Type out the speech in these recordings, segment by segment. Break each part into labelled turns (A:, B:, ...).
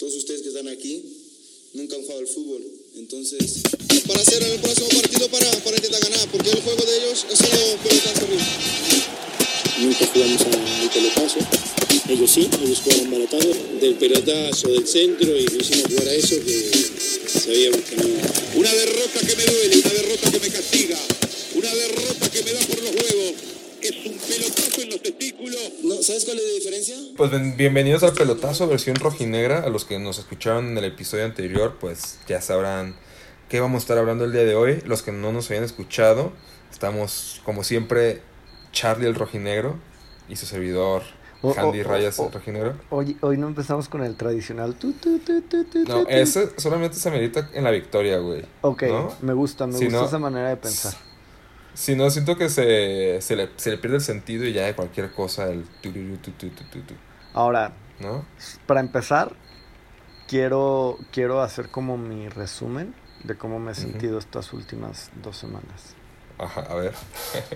A: Todos ustedes que están aquí nunca han jugado al fútbol. Entonces, para hacer el próximo partido para, para intentar ganar, porque el juego de ellos es solo pelotazo
B: Nunca jugamos al pelotazo. Ellos sí, ellos jugaron pelotazo. Del pelotazo, del centro, y lo hicimos jugar a eso que sabíamos que no.
C: Una derrota que me duele, una derrota que me castiga, una derrota que me da por los huevos. Es un pelotazo en los testículos.
A: No, ¿Sabes cuál es la diferencia?
D: Pues bienvenidos al pelotazo versión rojinegra. A los que nos escucharon en el episodio anterior, pues ya sabrán qué vamos a estar hablando el día de hoy. Los que no nos habían escuchado, estamos como siempre Charlie el rojinegro y su servidor
E: Oh,
D: Handy
E: oh, oh,
D: Rayas
E: oh.
D: el rojinegro.
E: Hoy, hoy no empezamos con el tradicional. Tu, tu, tu, tu, tu,
D: No,
E: tu, tu.
D: ese solamente se medita en la victoria, güey.
E: Ok,
D: ¿no?
E: me gusta, me
D: Si
E: gusta
D: no-
E: esa manera de pensar.
D: Si no, siento que se, se, le, se le pierde el sentido y ya de cualquier cosa el tururú, tu, tu, tu, tu, tu,
E: Ahora,
D: ¿no?
E: para empezar, quiero, quiero hacer como mi resumen de cómo me he sentido estas últimas dos semanas.
D: Ajá, a ver.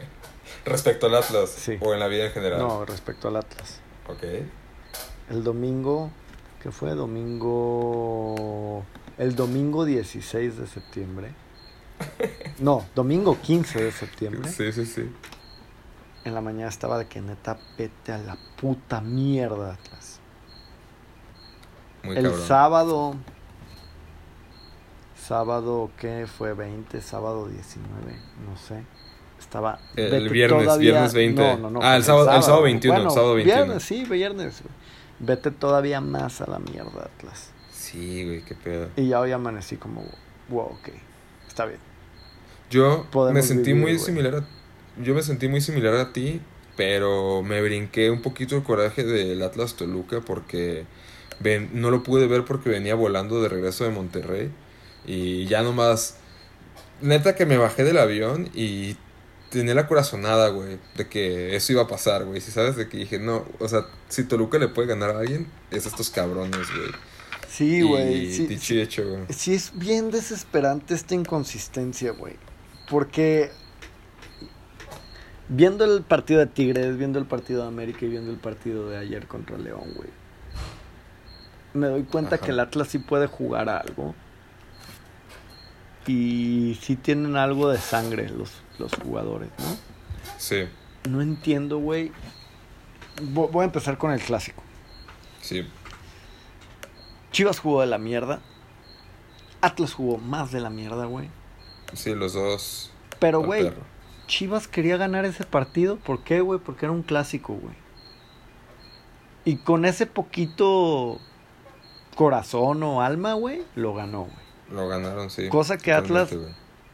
D: Respecto al Atlas
E: Sí.
D: o en la vida en general.
E: No, respecto al Atlas.
D: Ok.
E: El domingo, ¿qué fue? Domingo... El domingo 16 de septiembre. No, domingo 15 de septiembre.
D: Sí, sí, sí.
E: En la mañana estaba de que neta vete a la puta mierda, Atlas.
D: Muy
E: el
D: cabrón.
E: sábado. Sábado, ¿qué fue? 20, sábado 19, no sé. Estaba.
D: El
E: vete
D: viernes, viernes 20.
E: No, no, no.
D: Ah, el
E: fue
D: sábado- el sábado 21,
E: Bueno,
D: sábado 21.
E: Viernes, sí, viernes. Vete todavía más a la mierda, Atlas.
D: Sí, güey, qué pedo.
E: Y ya hoy amanecí como, wow, ok, está bien.
D: Yo
E: Podemos
D: me sentí
E: vivir,
D: muy similar a... Yo me sentí muy similar a ti, pero me brinqué un poquito el coraje del Atlas Toluca porque ven, no lo pude ver porque venía volando de regreso de Monterrey y ya nomás... Neta que me bajé del avión y tenía la corazonada, güey, de que eso iba a pasar, güey. Si sabes, de que dije, no, o sea, si Toluca le puede ganar a alguien, es a estos cabrones, güey.
E: Sí, güey. Sí,
D: dicho
E: sí,
D: y hecho, güey.
E: sí es bien desesperante esta inconsistencia, güey. Porque viendo el partido de Tigres, viendo el partido de América y viendo el partido de ayer contra León, güey. Me doy cuenta
D: Ajá.
E: que el Atlas sí puede jugar a algo. Y sí tienen algo de sangre los, los jugadores, ¿no?
D: Sí,
E: No entiendo, güey. Vo- Voy a empezar con el clásico.
D: sí.
E: Chivas jugó de la mierda. Atlas jugó más de la mierda, güey.
D: Sí, los dos.
E: Pero, güey. Chivas quería ganar ese partido. ¿Por qué, güey? Porque era un clásico, güey. Y con ese poquito corazón o alma, güey, lo ganó, güey.
D: Lo ganaron, sí.
E: Cosa que Atlas-.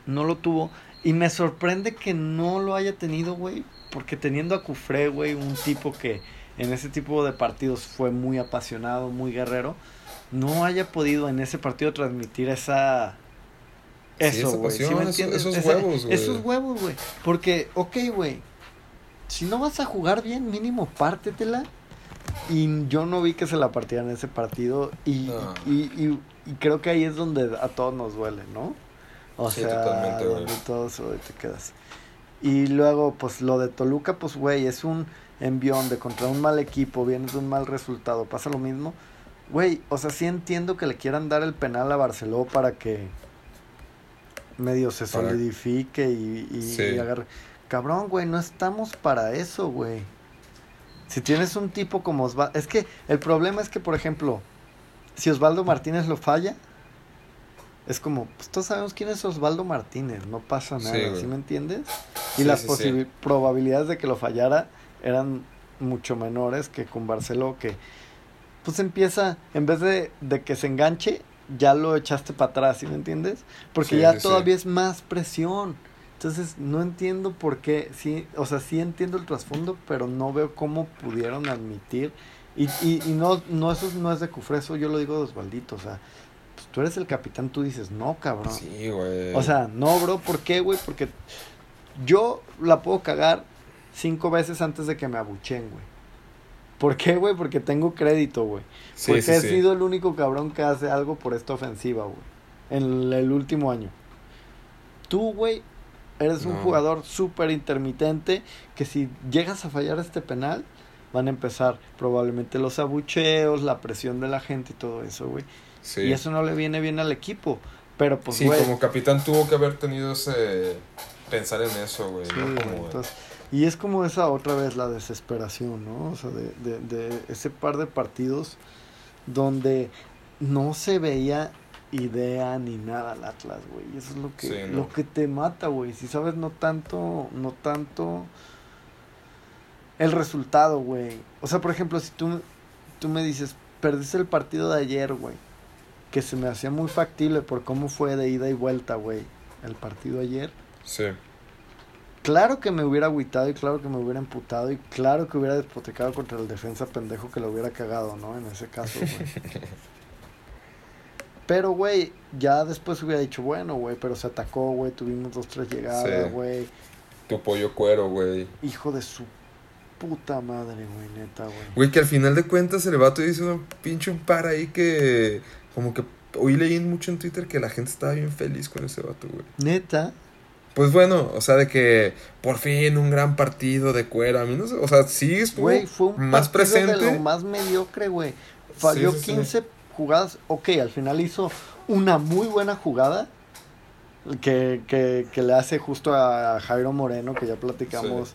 E: No lo tuvo. Y me sorprende que no lo haya tenido, güey. Porque teniendo a Cufré, güey, un tipo que en ese tipo de partidos fue muy apasionado, muy guerrero, no haya podido en ese partido transmitir esa... Eso, güey. ¿sí
D: pasión,
E: me
D: esos-
E: entiendes?
D: esos
E: Esa-
D: huevos, güey.
E: Esos huevos, güey. Porque, ok, güey. Si no vas a jugar bien, mínimo pártetela. Y yo no vi que se la partieran en ese partido. Y,
D: No.
E: y, y- y creo que ahí es donde a todos nos duele, ¿no? O
D: Sí,
E: sea,
D: totalmente,
E: donde todos te quedas. Y luego, pues lo de Toluca, pues, güey, es un envión de contra un mal equipo, vienes de un mal resultado, pasa lo mismo. Güey, o sea, sí entiendo que le quieran dar el penal a Barceló para que medio se solidifique y, y-
D: Sí.
E: y agarre. Cabrón, güey, no estamos para eso, güey. Si tienes un tipo como Osvaldo... Es que el problema es que, por ejemplo, si Osvaldo Martínez lo falla, es como, pues todos sabemos quién es Osvaldo Martínez, no pasa nada, ¿sí, me entiendes? Y
D: Sí,
E: las probabilidades de que lo fallara eran mucho menores que con Barceló, que pues empieza, en vez de, de que se enganche, ya lo echaste para atrás, ¿sí me entiendes? Porque
D: Sí,
E: ya todavía es más presión. Entonces, no entiendo por qué, sí, o sea, sí entiendo el trasfondo, pero no veo cómo pudieron admitir. Y, y, y no, no, eso no es de Cufreso, yo lo digo de Osvaldito, o sea, pues tú eres el capitán, tú dices, no, cabrón.
D: Sí, güey.
E: O sea, no, bro, ¿por qué, güey? Porque yo la puedo cagar cinco veces antes de que me abuchen, güey. ¿Por qué, güey? Porque tengo crédito, güey.
D: Sí,
E: Porque
D: sí,
E: he
D: sí.
E: sido el único cabrón que hace algo por esta ofensiva, güey. En el último año. Tú, güey, eres un jugador súper intermitente que si llegas a fallar este penal, van a empezar probablemente los abucheos, la presión de la gente y todo eso, güey.
D: Sí.
E: Y eso no le viene bien al equipo. Pero pues,
D: sí, como capitán tuvo que haber tenido ese. pensar en eso, güey.
E: sí,
D: ¿no? Como-
E: entonces, y es como esa otra vez la desesperación, ¿no? O sea, de, de, de ese par de partidos donde no se veía idea ni nada al Atlas, güey. Y Eso es lo que,
D: Sí, ¿no?
E: lo que te mata, güey. Si sabes, no tanto, no tanto el resultado, güey. O sea, por ejemplo, si tú, tú me dices, perdiste el partido de ayer, güey. Que se me hacía muy factible por cómo fue de ida y vuelta, güey. El partido ayer.
D: Sí.
E: Claro que me hubiera agüitado y claro que me hubiera emputado y claro que hubiera despotecado contra el defensa pendejo que lo hubiera cagado, ¿no? En ese caso, güey. Pero, güey, ya después hubiera dicho, bueno, güey, pero se atacó, güey, tuvimos dos, tres llegadas,
D: Sí.
E: güey.
D: Tu pollo cuero, güey.
E: Hijo de su puta madre, güey, neta, güey.
D: Güey, que al final de cuentas el vato hizo un pinche un par ahí que. Como que. Hoy leí mucho en Twitter que la gente estaba bien feliz con ese vato, güey.
E: Neta,
D: Pues bueno, o sea, de que por fin un gran partido de cuero. A mí no sé, o sea, sí estuvo
E: fue un
D: más presente.
E: de lo más mediocre, güey. Falló
D: Sí, sí, sí.
E: 15 jugadas. Ok, al final hizo una muy buena jugada. Que, que, que le hace justo a Jairo Moreno, que ya platicamos.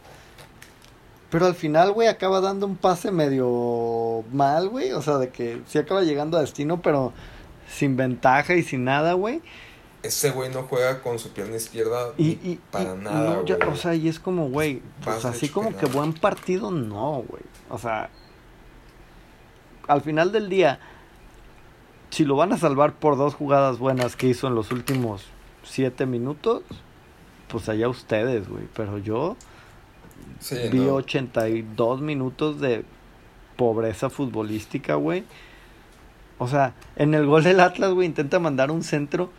E: Pero al final, güey, acaba dando un pase medio mal, güey. O sea, de que sí acaba llegando a destino, pero sin ventaja y sin nada, güey.
D: Ese güey no juega con su pierna izquierda
E: Y,
D: ni
E: y,
D: para
E: y
D: nada,
E: no, ya-
D: güey.
E: o sea, y es como, güey, pues así como
D: que
E: buen partido, no, güey. O sea, al final del día, si lo van a salvar por dos jugadas buenas que hizo en los últimos siete minutos, pues allá ustedes, güey. Pero yo
D: Sí,
E: vi
D: no.
E: 82 minutos de pobreza futbolística, güey. O sea, en el gol del Atlas, güey, intenta mandar un centro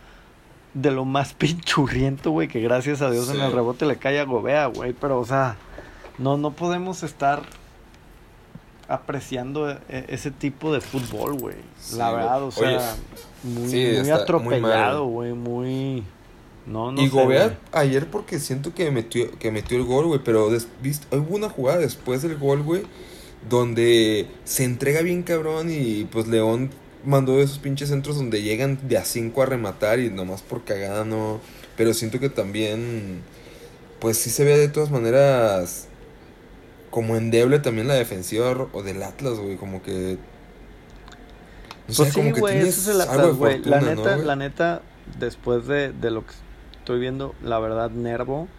E: de lo más pinchurriento, güey, que gracias a Dios en el rebote le cae a Gobea, güey. Pero, o sea, no, no podemos estar apreciando e- e- ese tipo de fútbol, güey.
D: Sí,
E: La verdad, o sea,
D: Oye,
E: muy,
D: sí,
E: muy atropellado, güey, muy... No, no
D: y
E: sé,
D: Gobea ayer porque siento que metió, que metió el gol, güey, pero viste, hubo una jugada después del gol, güey, donde se entrega bien cabrón y pues León mandó esos pinches centros donde llegan de a cinco a rematar y nomás por cagada no. Pero siento que también, pues sí se ve de todas maneras como endeble también la defensiva o del Atlas, güey, como que... no sé,
E: Pues sí,
D: como que
E: güey,
D: tienes
E: eso es el
D: algo de
E: Atlas, güey. La
D: fortuna, ¿no,
E: neta,
D: güey?
E: la neta, después de, de lo que estoy viendo, la verdad, Nervo.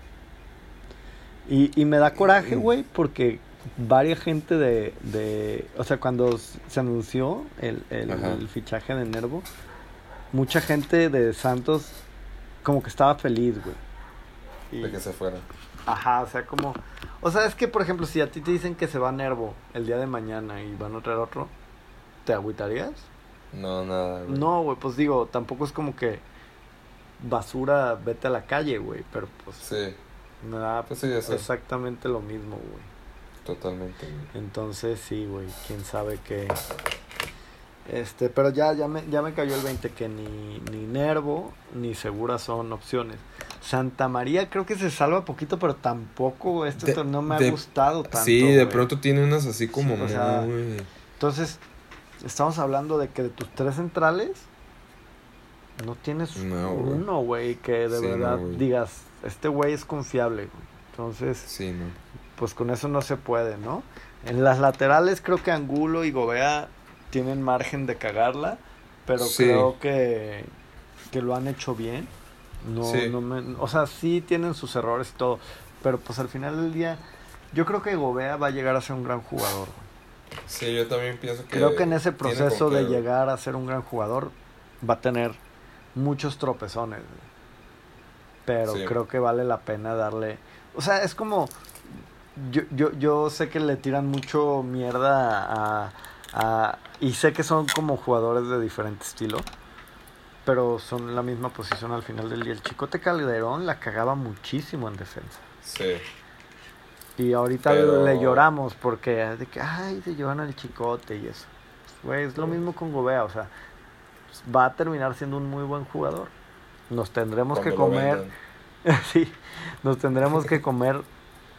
E: Y, y me da coraje,
D: Mm.
E: güey, porque varias gente de, de... O sea, cuando se anunció el, el, fichaje de Nervo, mucha gente de Santos como que estaba feliz, güey. Y-
D: De que se fuera.
E: Ajá, o sea, como... O sea, es que, por ejemplo, si a ti te dicen que se va Nervo el día de mañana y van a traer otro, ¿te agüitarías?
D: No, nada, güey.
E: No, güey, pues digo, tampoco es como que basura, vete a la calle, güey, pero pues
D: Sí,
E: me da
D: pues sí,
E: exactamente lo mismo, güey.
D: Totalmente, güey.
E: Entonces, sí, güey, quién sabe qué. Este, pero ya, ya me, ya me cayó el 20 que ni, ni Nervo ni Segura son opciones. Santa María creo que se salva poquito, pero tampoco este
D: De-
E: torneo me
D: de-
E: ha gustado tanto.
D: Sí, de
E: güey.
D: pronto tiene unas así como
E: Sí, o sea,
D: muy...
E: Entonces, estamos hablando de que de tus tres centrales no tienes
D: No,
E: uno, güey, que de
D: Sí,
E: verdad digas, este güey es confiable, güey. Entonces,
D: Sí, no.
E: Pues con eso no se puede, ¿no? En las laterales creo que Angulo y Gobea tienen margen de cagarla, pero
D: Sí.
E: creo que, que lo han hecho bien. No,
D: Sí.
E: no me- o sea, sí tienen sus errores y todo, pero pues al final del día, yo creo que Gobea va a llegar a ser un gran jugador. güey.
D: Sí, yo también pienso que...
E: Creo que en ese proceso de llegar a ser un gran jugador va a tener muchos tropezones. güey. Pero
D: Sí.
E: creo que vale la pena darle... O sea, es como... Yo, yo, yo sé que le tiran mucho mierda a, a- Y sé que son como jugadores de diferente estilo. Pero son la misma posición al final del día. El Chicote Calderón la cagaba muchísimo en defensa.
D: Sí.
E: Y ahorita
D: Pero-
E: le lloramos porque de que, ay, se llevan al chicote y eso. Güey, es lo mismo con Gobea, o sea, va a terminar siendo un muy buen jugador. Nos tendremos que
D: Cuando
E: comer, sí, nos tendremos que comer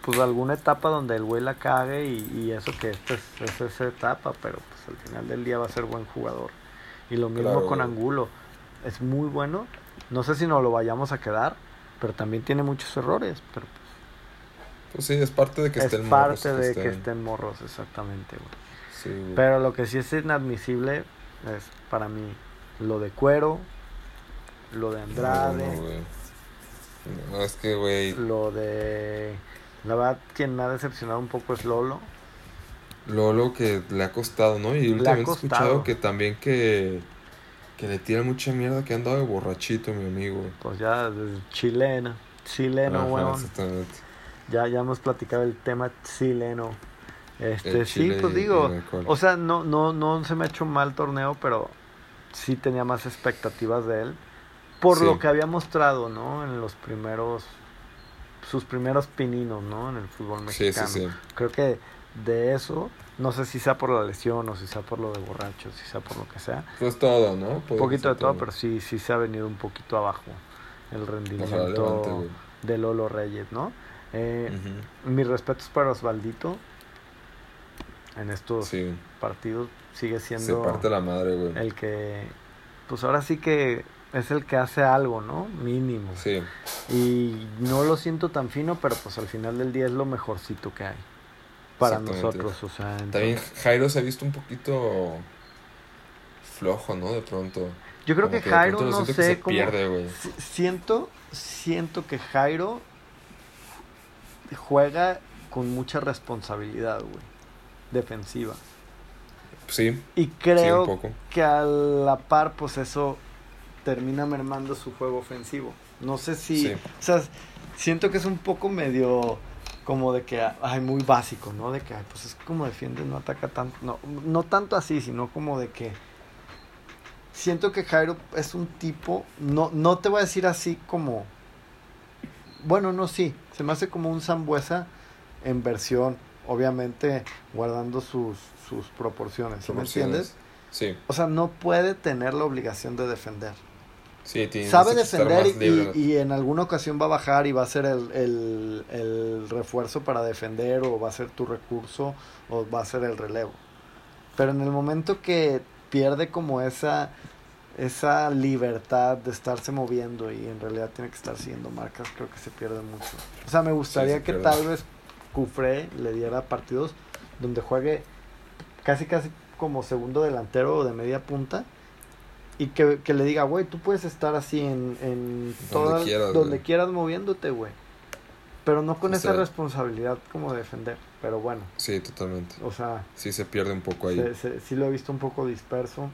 E: pues alguna etapa donde el güey la cague y, y eso que esta es, es esa etapa, pero pues al final del día va a ser buen jugador. Y lo mismo
D: Claro,
E: con. Angulo. Es muy bueno. No sé si nos lo vayamos a quedar, pero también tiene muchos errores. Pero
D: Pues sí, es parte de que
E: es
D: estén morros,
E: parte de que
D: estén-
E: estén morros, exactamente, güey.
D: Sí, güey.
E: Pero lo que sí es inadmisible es para mí lo de Cuero, lo de Andrade,
D: No, no. No, es que, güey,
E: lo de... La verdad, quien me ha decepcionado un poco es Lolo.
D: Lolo que le ha costado, ¿no? Y últimamente he escuchado que también que, que le tira mucha mierda, que ha andado de borrachito, mi amigo.
E: Pues ya chileno, chileno, weón.
D: exactamente.
E: Ya, ya hemos platicado el tema chileno. Este, sí, pues digo, o sea, no, no, no se me ha hecho mal torneo, pero sí tenía más expectativas de él. Por
D: Sí.
E: lo que había mostrado, ¿no? En los primeros, sus primeros pininos, ¿no? En el fútbol
D: Sí, sí,
E: mexicano.
D: sí.
E: Creo que de eso, no sé si sea por la lesión o si sea por lo de borracho, si sea por lo que sea.
D: Pues todo, ¿no?
E: Un poquito de todo, pero sí, sí se ha venido un poquito abajo el
D: levante,
E: rendimiento de Lolo Reyes, ¿no? Eh,
D: Ujú.
E: mis respetos para Osvaldito. En estos partidos sigue
D: se
E: siendo
D: parte la madre, güey.
E: el que, pues ahora sí que es el que hace algo, ¿no? Mínimo.
D: Sí,
E: Y no lo siento tan fino, pero pues al final del día es lo mejorcito que hay para nosotros. O sea,
D: también Jairo se ha visto un poquito flojo, ¿no? De pronto.
E: yo creo que Jairo no
D: que
E: sé
D: se
E: cómo.
D: pierde,
E: Siento, siento que Jairo juega con mucha responsabilidad, güey. Defensiva.
D: Sí,
E: Y creo que a la par, pues eso termina mermando su juego ofensivo. No sé si,
D: Sí.
E: o sea, siento que es un poco medio como de que, ay, muy básico, ¿no? De que, ay, pues es como defiende, no ataca tanto, no, no tanto así, sino como de que siento que Jairo es un tipo, no, no te voy a decir así como, bueno, no, sí, se me hace como un Zambuesa en versión, obviamente guardando sus, sus proporciones, ¿sí me entiendes?
D: Sí,
E: O sea, no puede tener la obligación de defender.
D: Sí, tiene
E: Sabe defender y, y en alguna ocasión va a bajar y va a ser el, el, el refuerzo para defender o va a ser tu recurso o va a ser el relevo. Pero en el momento que pierde como esa, esa libertad de estarse moviendo y en realidad tiene que estar siguiendo marcas, creo que se pierde mucho. O sea, me gustaría
D: se
E: que tal vez Cufré le diera partidos donde juegue casi casi como segundo delantero o de media punta y que, que le diga, güey, tú puedes estar así en, en todas-
D: quieras,
E: donde
D: güey.
E: quieras moviéndote, güey. Pero no con
D: O
E: esa
D: sea-
E: responsabilidad como de defender. Pero bueno,
D: Sí, totalmente.
E: o sea,
D: Sí se pierde un poco ahí.
E: se- se- sí lo he visto un poco disperso.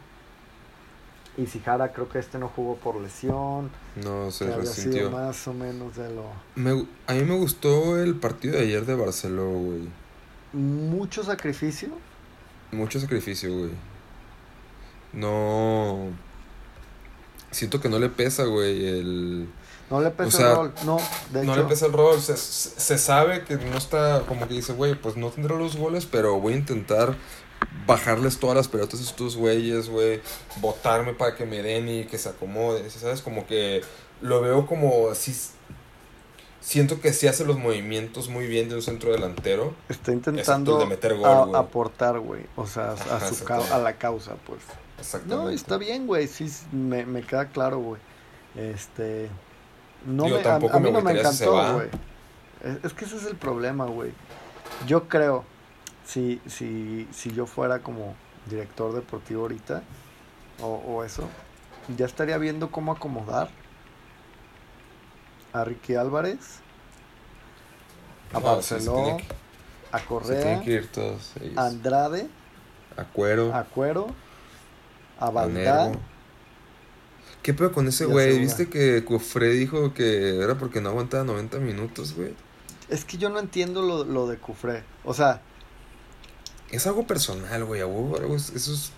E: Y Sijara creo que este no jugó por lesión.
D: No se
E: que había sido
D: resintió.
E: más o menos de lo...
D: Me a mí me gustó el partido de ayer de Barcelona, güey.
E: Mucho sacrificio.
D: Mucho sacrificio, güey. No. Siento que no le pesa, güey, el...
E: No le pesa
D: O sea,
E: el rol. No, de
D: no
E: hecho,
D: le pesa el rol. Se, se- sabe que no está como que dice, güey, pues no tendré los goles, pero voy a intentar bajarles todas las pelotas a estos güeyes, güey. Botarme para que me den y que se acomoden. ¿Sabes? Como que lo veo como así. Siento que sí hace los movimientos muy bien de un centro delantero.
E: está intentando
D: de meter gol,
E: a- aportar, güey. O sea, a, su a la causa, pues.
D: Exactamente.
E: No, está bien, güey. Sí, me, me queda claro, güey. Este. No me, a, mí no me encantó, güey. Es, es que ese es el problema, güey. Yo creo, si, si, si yo fuera como director deportivo ahorita, o, o eso, ya estaría viendo cómo acomodar a Ricky Álvarez, a
D: No, que-
E: a Correa, a Andrade,
D: A cuero.
E: a Cuero, a.
D: ¿Qué pedo con ese güey? ¿Viste que Cofré dijo que era porque no aguantaba 90 minutos, güey?
E: Es que yo no entiendo lo, lo de Cufré. O sea,
D: Es algo personal, güey. Eso es.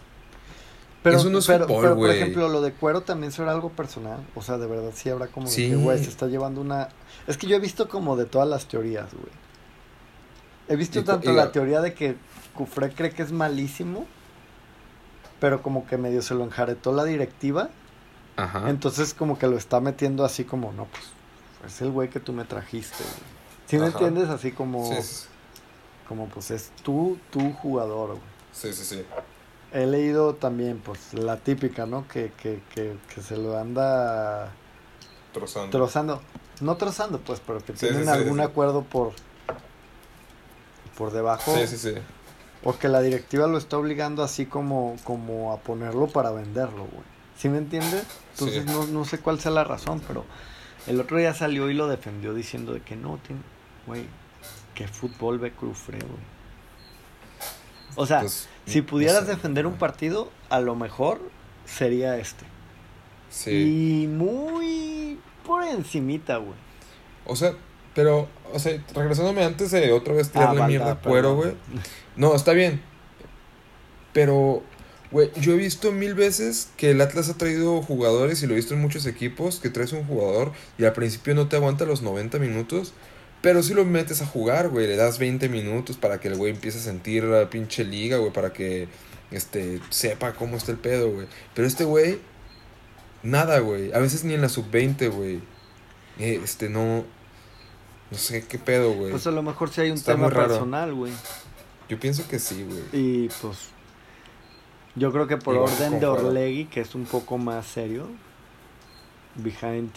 E: pero,
D: Eso no es
E: pero,
D: fútbol,
E: pero, por ejemplo, lo de cuero también será algo personal. O sea, de verdad sí habrá como
D: Sí.
E: que, güey, se está llevando una. Es que yo he visto como de todas las teorías, güey. He visto
D: Y
E: tanto
D: y-
E: la teoría de que Cufré cree que es malísimo, pero como que medio se lo enjaretó la directiva.
D: Ajá.
E: Entonces, como que lo está metiendo así como, no, pues, es el güey que tú me trajiste, güey. ¿Sí me entiendes? Así como,
D: Sí,
E: como pues es tú, tu jugador, güey.
D: sí, sí, sí.
E: He leído también, pues, la típica, ¿no? Que, que, que, que se lo anda
D: Trozando.
E: trozando. No trozando, pues, pero que
D: Sí,
E: tienen
D: sí,
E: algún acuerdo por por debajo.
D: Sí, sí, sí.
E: O que la directiva lo está obligando así como, como a ponerlo para venderlo, güey. ¿Sí me entiendes? Entonces
D: Sí.
E: no, no sé cuál sea la razón, pero el otro día salió y lo defendió diciendo de que no, tiene, güey, que fútbol ve Crufre, güey. O sea,
D: Pues,
E: si
D: no
E: pudieras
D: sé.
E: defender un partido, a lo mejor sería este.
D: Sí.
E: Y muy por encimita, güey.
D: O sea, pero, o sea, regresándome antes de otra vez tirarle
E: Ah,
D: mierda a cuero, güey. No, está bien. Pero, güey, yo he visto mil veces que el Atlas ha traído jugadores y lo he visto en muchos equipos que traes un jugador y al principio no te aguanta los 90 minutos. Pero si lo metes a jugar, güey, le das 20 minutos para que el güey empiece a sentir la pinche liga, güey, para que este sepa cómo está el pedo, güey. Pero este güey nada, güey, a veces ni en la sub-20, güey. Eh, este no no sé qué pedo, güey.
E: Pues a lo mejor sí hay un
D: Está
E: tema personal, güey.
D: Yo pienso que sí, güey.
E: Y pues yo creo que por orden de. Orlegui, que es un poco más serio, behind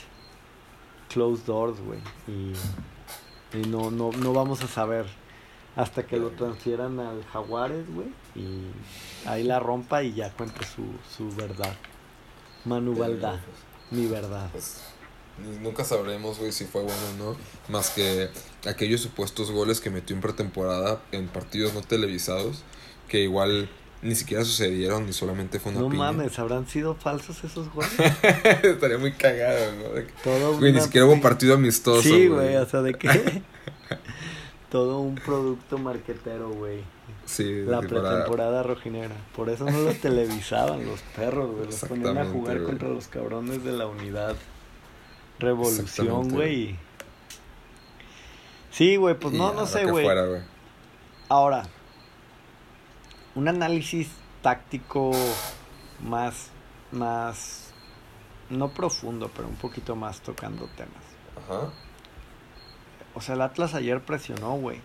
E: closed doors, güey. Y, y no, no, no vamos a saber hasta que lo transfieran al Jaguares, güey. Y ahí la rompa y ya cuente su, su verdad. Manu Valdá, mi verdad.
D: Pues, nunca sabremos, güey, si fue bueno o no. Más que aquellos supuestos goles que metió en pretemporada en partidos no televisados, que igual ni siquiera sucedieron ni solamente fue una
E: No
D: piña.
E: mames, ¿habrán sido falsos esos goles?
D: Estaría muy cagado,
E: Todo
D: Güey, ni siquiera hubo
E: pin-
D: partido amistoso.
E: Sí, güey, o sea, de que todo un producto marquetero, güey.
D: Sí,
E: La pretemporada rojinera. Por eso no los televisaban los perros, güey. Los ponían a jugar
D: güey.
E: contra los cabrones de la unidad Revolución, güey. Sí, güey, pues
D: y
E: no, no sé, güey. Ahora, un análisis táctico más, más, no profundo, pero un poquito más tocando temas.
D: Ajá.
E: O sea, el Atlas ayer presionó, güey.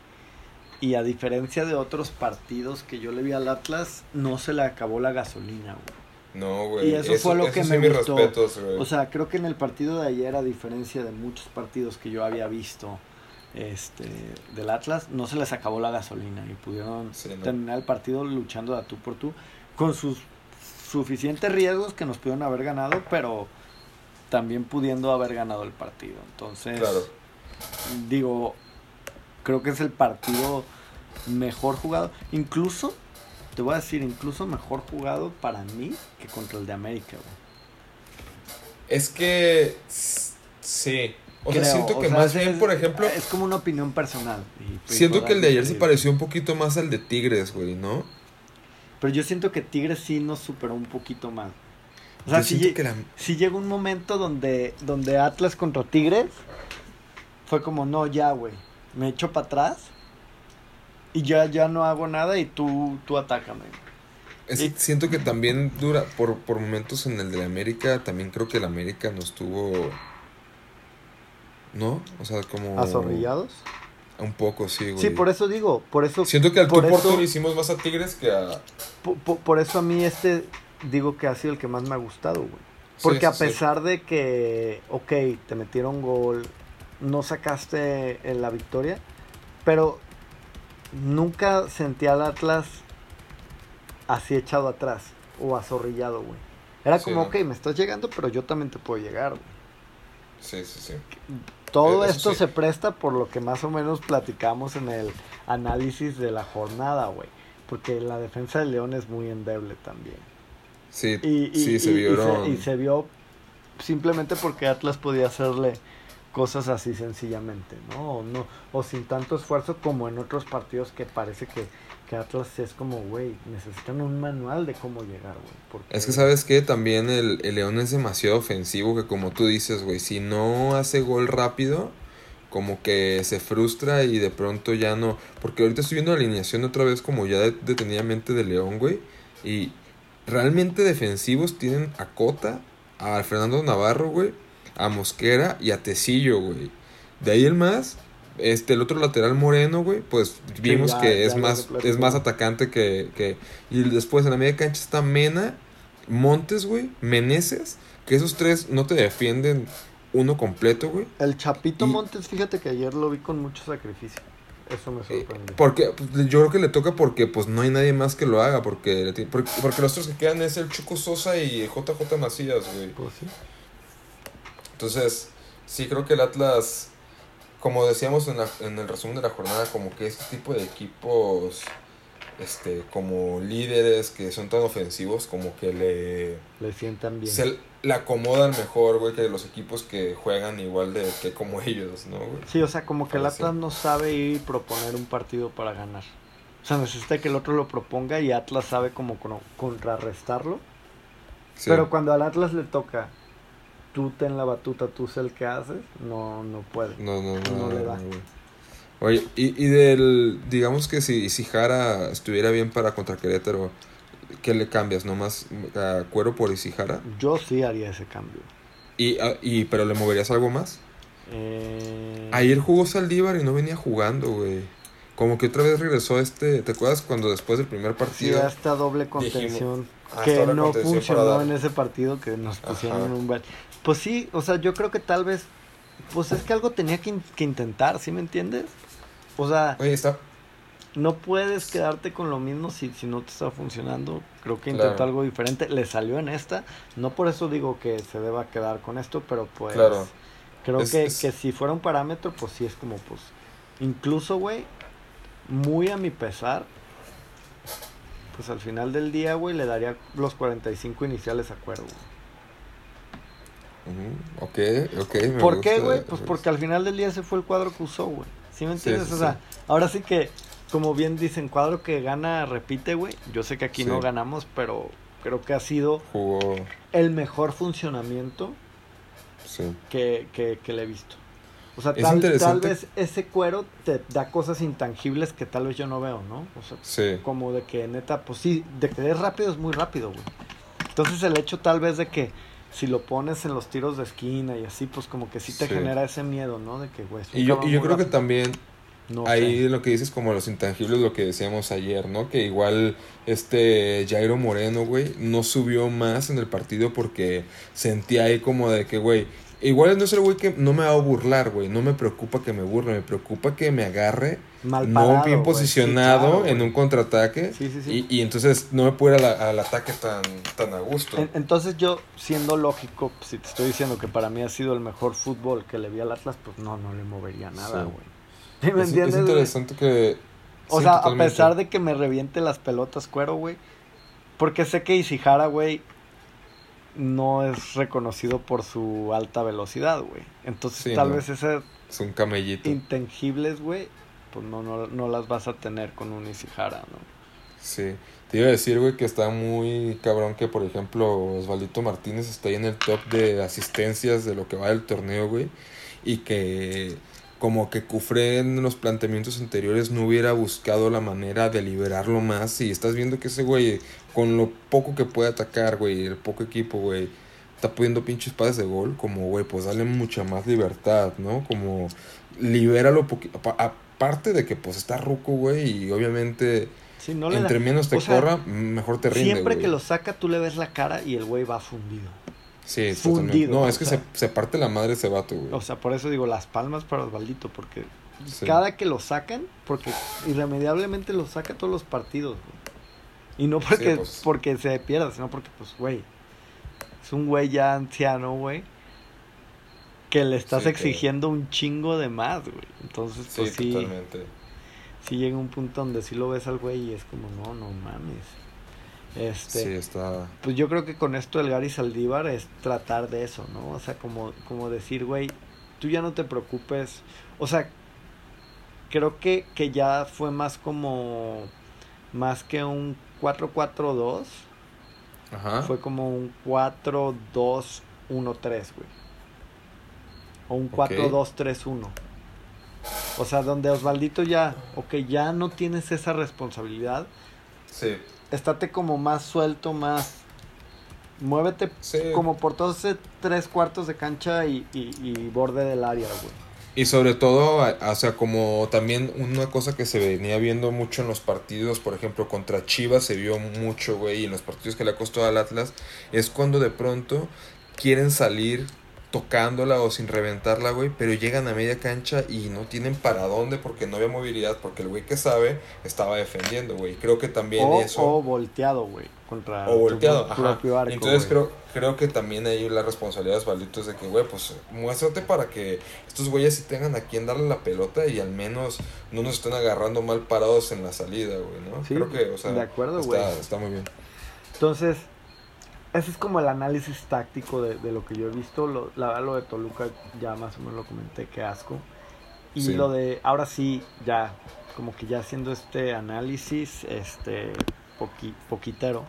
E: Y a diferencia de otros partidos que yo le vi al Atlas, no se le acabó la gasolina, güey.
D: No, güey.
E: Y eso fue lo que me gustó.
D: respetos.
E: O sea, creo que en el partido de ayer, a diferencia de muchos partidos que yo había visto este, del Atlas, no se les acabó la gasolina y pudieron
D: Sí, ¿no?
E: terminar el partido luchando de a tú por tú con sus suficientes riesgos que nos pudieron haber ganado, pero también pudiendo haber ganado el partido. Entonces,
D: Claro.
E: digo, creo que es el partido mejor jugado. Incluso, te voy a decir, incluso mejor jugado para mí que contra el de América, güey.
D: Es que. Sí. O sea, siento
E: o
D: que
E: sea,
D: más
E: es-
D: bien, por ejemplo.
E: Es como una opinión personal. y-
D: Siento que el de ayer se pareció un poquito más al de Tigres, güey, ¿no?
E: Pero yo siento que Tigres sí nos superó un poquito más. O sea,
D: que la-
E: llega un momento donde, donde Atlas contra Tigres fue como, no, ya, güey, me echo para atrás y ya, ya no hago nada y tú, tú atácame.
D: es-
E: y-
D: siento que también dura, por, por momentos en el de la América, también creo que el América nos tuvo. ¿No? O sea, como.
E: ¿Azorrillados?
D: Un poco, sí, güey.
E: Sí, por eso digo, por eso,
D: Siento que al
E: por
D: por
E: eso-
D: hicimos más a Tigres que a.
E: po- po- por, eso a mí este digo que ha sido el que más me ha gustado, güey. Porque
D: sí,
E: a
D: sí.
E: pesar de que, ok, te metieron gol, no sacaste en la victoria, pero nunca sentí al Atlas así echado atrás o azorrillado, güey. Era
D: Sí,
E: como,
D: ¿no?
E: ok, me estás llegando, pero yo también te puedo llegar, güey.
D: Sí, sí, sí.
E: Todo
D: Eh,
E: esto
D: sí.
E: se presta por lo que más o menos platicamos en el análisis de la jornada, güey. Porque la defensa de León es muy endeble también.
D: Sí,
E: Y, y-
D: sí, se
E: y-
D: vieron.
E: y se vio simplemente porque Atlas podía hacerle cosas así sencillamente, ¿no? O, no, o sin tanto esfuerzo como en otros partidos que parece que, que Atlas es como, güey, necesitan un manual de cómo llegar, güey.
D: Es que sabes que también el, el León es demasiado ofensivo que como tú dices, güey, si no hace gol rápido, como que se frustra y de pronto ya no... Porque ahorita estoy viendo la alineación otra vez como ya de- detenidamente de León, güey. Y realmente defensivos tienen a Cota, a Fernando Navarro, güey, a Mosquera y a Tecillo, güey. De ahí el más, Este, el otro lateral moreno, güey, pues vimos
E: ya-
D: que
E: ya
D: es más, es más atacante que, que. Y después en la media cancha está Mena, Montes, güey, Meneses, que esos tres no te defienden uno completo, güey.
E: El Chapito
D: Y-
E: Montes, fíjate que ayer lo vi con mucho sacrificio. Eso me
D: Eh,
E: sorprendió.
D: Porque pues, yo creo que le toca porque pues no hay nadie más que lo haga, porque, porque, porque los otros que quedan es el Chuco Sosa y JJ Macías, güey.
E: Pues sí.
D: Entonces, sí creo que el Atlas, como decíamos en, la- en el resumen de la jornada, como que este tipo de equipos, este, como líderes que son tan ofensivos, como que le,
E: Le sientan bien.
D: se le acomodan mejor, güey, que los equipos que juegan igual de que como ellos, ¿no, güey?
E: Sí, o sea, como que el. Atlas no sabe ir y proponer un partido para ganar. O sea, necesita que el otro lo proponga y Atlas sabe como contrarrestarlo.
D: Sí.
E: Pero cuando al Atlas le toca, tú ten la batuta, tú sé el que haces, no, no puede.
D: No, no, no.
E: No le da.
D: Oye, y, y del, digamos que si, si Jara estuviera bien para contra Querétaro, ¿qué le cambias? ¿Nomás a Cuero por Isijara?
E: Yo sí haría ese cambio.
D: Y, ah, y, pero le moverías algo más?
E: Eh,
D: Ayer jugó Saldívar y no venía jugando, güey. Como que otra vez regresó este, ¿te acuerdas cuando después del primer
E: sí,
D: partido?
E: a esta doble contención
D: Ah,
E: que no
D: contención
E: funcionó en ese partido que nos pusieron
D: Ajá.
E: un buen... Pues sí, o sea, yo creo que tal vez, pues es que algo tenía que, in- que intentar, ¿sí me entiendes? O sea,
D: Oye, está,
E: no puedes quedarte con lo mismo si, si no te está funcionando. Creo que
D: Claro.
E: intentó algo diferente. Le salió en esta. No por eso digo que se deba quedar con esto, pero pues
D: Claro.
E: creo
D: Es-
E: que,
D: es-
E: que si fuera un parámetro, pues sí es como pues... Incluso, güey, muy a mi pesar, pues al final del día, güey, le daría los 45 iniciales a Cuervo.
D: Ujú, ok, ok. me
E: ¿Por qué, güey? Pues porque al final del día ese fue el cuadro que usó, güey. ¿Sí me entiendes?
D: sí,
E: o sea,
D: sí.
E: ahora sí que, como bien dicen, cuadro que gana, repite, güey. Yo sé que aquí no ganamos, pero creo que ha sido
D: Jugó,
E: el mejor funcionamiento que, que, que le he visto. O sea, tal, tal vez ese cuero te da cosas intangibles que tal vez yo no veo, ¿no? O sea,
D: Sí.
E: como de que neta, pues sí, de que es rápido es muy rápido, güey. Entonces el hecho tal vez de que si lo pones en los tiros de esquina y así, pues como que sí te
D: Sí.
E: genera ese miedo, ¿no? De que, güey,
D: Y yo, y yo creo que también
E: No
D: Ahí
E: sé.
D: lo que dices como los intangibles, lo que decíamos ayer, ¿no? Que igual este Jairo Moreno, güey, no subió más en el partido porque sentía ahí como de que, güey, igual no es el güey que no me va a burlar, güey, no me preocupa que me burle, me preocupa que me agarre,
E: Mal
D: no bien posicionado
E: Sí, claro,
D: en un contraataque
E: Sí, sí, sí.
D: Y, y entonces no me puedo ir la- al ataque tan, tan a gusto.
E: En- Entonces yo, siendo lógico, pues, si te estoy diciendo que para mí ha sido el mejor fútbol que le vi al Atlas, pues no, no le movería nada, güey. ¿Sí ¿Me
D: es, es
E: entiendes? güey?
D: interesante que...
E: O sea,
D: totalmente.
E: a pesar de que me reviente las pelotas cuero, güey. Porque sé que Ishihara, güey, no es reconocido por su alta velocidad, güey. Entonces
D: Sí,
E: tal
D: no.
E: vez esas
D: Es un camellito.
E: intangibles, güey, pues no, no, no las vas a tener con un Ishihara, ¿no?
D: Sí, te iba a decir, güey, que está muy cabrón que, por ejemplo, Osvaldito Martínez está ahí en el top de asistencias de lo que va del torneo, güey. Y que como que Cufré en los planteamientos anteriores no hubiera buscado la manera de liberarlo más. Y estás viendo que ese güey, con lo poco que puede atacar, güey, el poco equipo, güey, está pudiendo pinches pases de gol. Como, güey, pues dale mucha más libertad, ¿no? Como, libéralo poquito. Aparte de que, pues, está ruco, güey, y obviamente...
E: Sí, no le da-
D: Entre menos te
E: o sea,
D: corra, mejor te rinde.
E: Siempre que lo saca, tú le ves la cara y el güey va fundido.
D: Sí,
E: fundido.
D: No, es que
E: sea.
D: se, se parte la madre ese vato, güey.
E: O sea, por eso digo las palmas para Osvaldito, porque
D: Sí.
E: cada que lo sacan, porque irremediablemente lo saca todos los partidos, güey. Y no porque,
D: pues.
E: porque se pierda, sino porque, pues, güey, es un güey ya anciano, güey, que le estás
D: Sí, que-
E: exigiendo un chingo de más, güey. Entonces, pues sí,
D: totalmente.
E: sí llega un punto donde sí lo ves al güey y es como, no, no mames. Este,
D: Sí, está.
E: pues yo creo que con esto el Gary Saldívar es tratar de eso, ¿no? O sea, como, como decir, güey, tú ya no te preocupes. O sea, creo que, que ya fue más como, más que un 4-4-2,
D: Ajá.
E: fue como un 4-2-1-3, güey. O un
D: Ok.
E: 4-2-3-1. O sea, donde Osvaldito ya, ok, ya no tienes esa responsabilidad,
D: Sí.
E: estate como más suelto, más... Muévete
D: Sí.
E: como por todos ese tres cuartos de cancha y, y- y borde del área, güey.
D: Y sobre todo, o sea, como también una cosa que se venía viendo mucho en los partidos, por ejemplo, contra Chivas se vio mucho, güey, y en los partidos que le ha costado al Atlas, es cuando de pronto quieren salir tocándola o sin reventarla, güey, pero llegan a media cancha y no tienen para dónde porque no había movilidad, porque el güey que sabe estaba defendiendo, güey. Creo que también
E: O,
D: eso...
E: o volteado, güey. Contra
D: O
E: tu
D: volteado, ajá.
E: propio arco,
D: Entonces creo, creo que también hay la responsabilidad es de que, güey, pues muéstrate para que estos güeyes sí tengan a quien darle la pelota y al menos no nos estén agarrando mal parados en la salida, güey, ¿no?
E: Sí,
D: creo que, o sea,
E: de acuerdo,
D: está,
E: güey.
D: está muy bien.
E: Entonces, ese es como el análisis táctico de, de lo que yo he visto. Lo, la verdad, lo de Toluca ya más o menos lo comenté, qué asco. Y
D: Sí.
E: lo de, ahora sí, ya, como que ya haciendo este análisis, este, poqui- poquitero.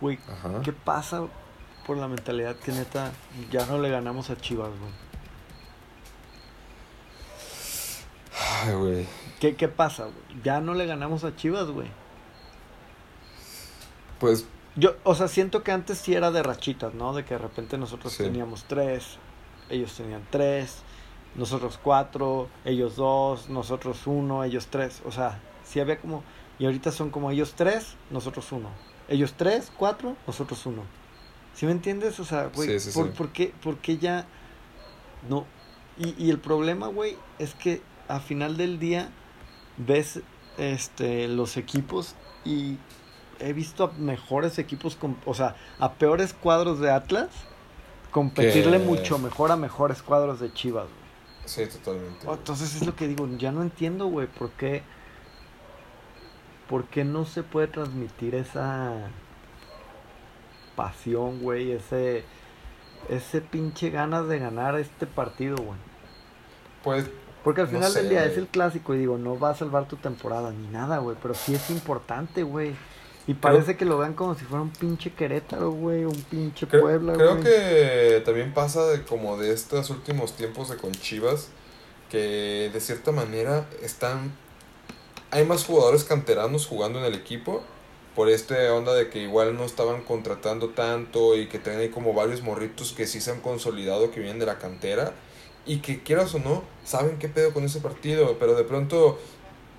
E: Güey,
D: Ajá.
E: ¿qué pasa por la mentalidad que neta ya no le ganamos a Chivas, güey?
D: Ay, güey.
E: ¿Qué, ¿Qué pasa? Ya no le ganamos a Chivas, güey.
D: Pues
E: Yo, o sea, siento que antes sí era de rachitas, ¿no? De que de repente nosotros
D: Sí.
E: teníamos tres, ellos tenían tres, nosotros cuatro, ellos dos, nosotros uno, ellos tres. O sea, sí había como. Y ahorita son como ellos tres, nosotros uno. Ellos tres, cuatro, nosotros uno. ¿Sí me entiendes? O sea, güey,
D: Sí, sí,
E: ¿por,
D: sí.
E: por qué, por qué ya.? No. Y, y el problema, güey, es que a final del día ves este los equipos y he visto a mejores equipos, con, o sea, a peores cuadros de Atlas competirle mucho mejor a mejores cuadros de Chivas. güey.
D: sí, totalmente.
E: Oh. Entonces es lo que digo, ya no entiendo, güey, por qué, por qué no se puede transmitir esa pasión, güey, ese, ese pinche ganas de ganar este partido, güey.
D: Pues
E: Porque al
D: No
E: final del día
D: güey.
E: es el clásico y digo, no va a salvar tu temporada ni nada, güey, pero sí es importante, güey. Y parece que lo vean como si fuera un pinche Querétaro, güey, un pinche
D: Creo,
E: Puebla,
D: creo
E: güey.
D: que también pasa de como de estos últimos tiempos de con Chivas que de cierta manera están hay más jugadores canteranos jugando en el equipo por esta onda de que igual no estaban contratando tanto y que tienen ahí como varios morritos que sí se han consolidado que vienen de la cantera y que quieras o no saben qué pedo con ese partido pero de pronto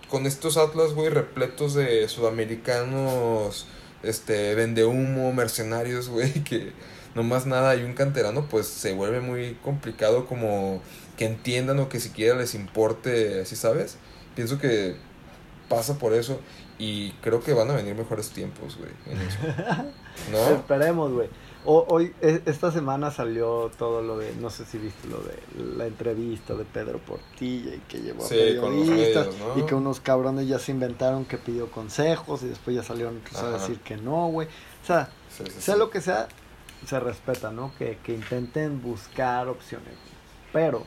D: con estos Atlas güey repletos de sudamericanos este vende humo mercenarios güey que nomás nada hay un canterano pues se vuelve muy complicado como que entiendan o que siquiera les importe así sabes pienso que pasa por eso y creo que van a venir mejores tiempos güey no
E: Esperemos, güey. O- Hoy, e- esta semana salió todo lo de, no sé si viste lo de la entrevista de Pedro Portilla y que llevó a
D: Sí,
E: periodistas
D: medios, ¿no?
E: y que unos cabrones ya se inventaron que pidió consejos y después ya salieron otros a decir que no, güey. O sea,
D: Sí, sí,
E: sea lo que sea, se respeta, ¿no? Que, que intenten buscar opciones. Pero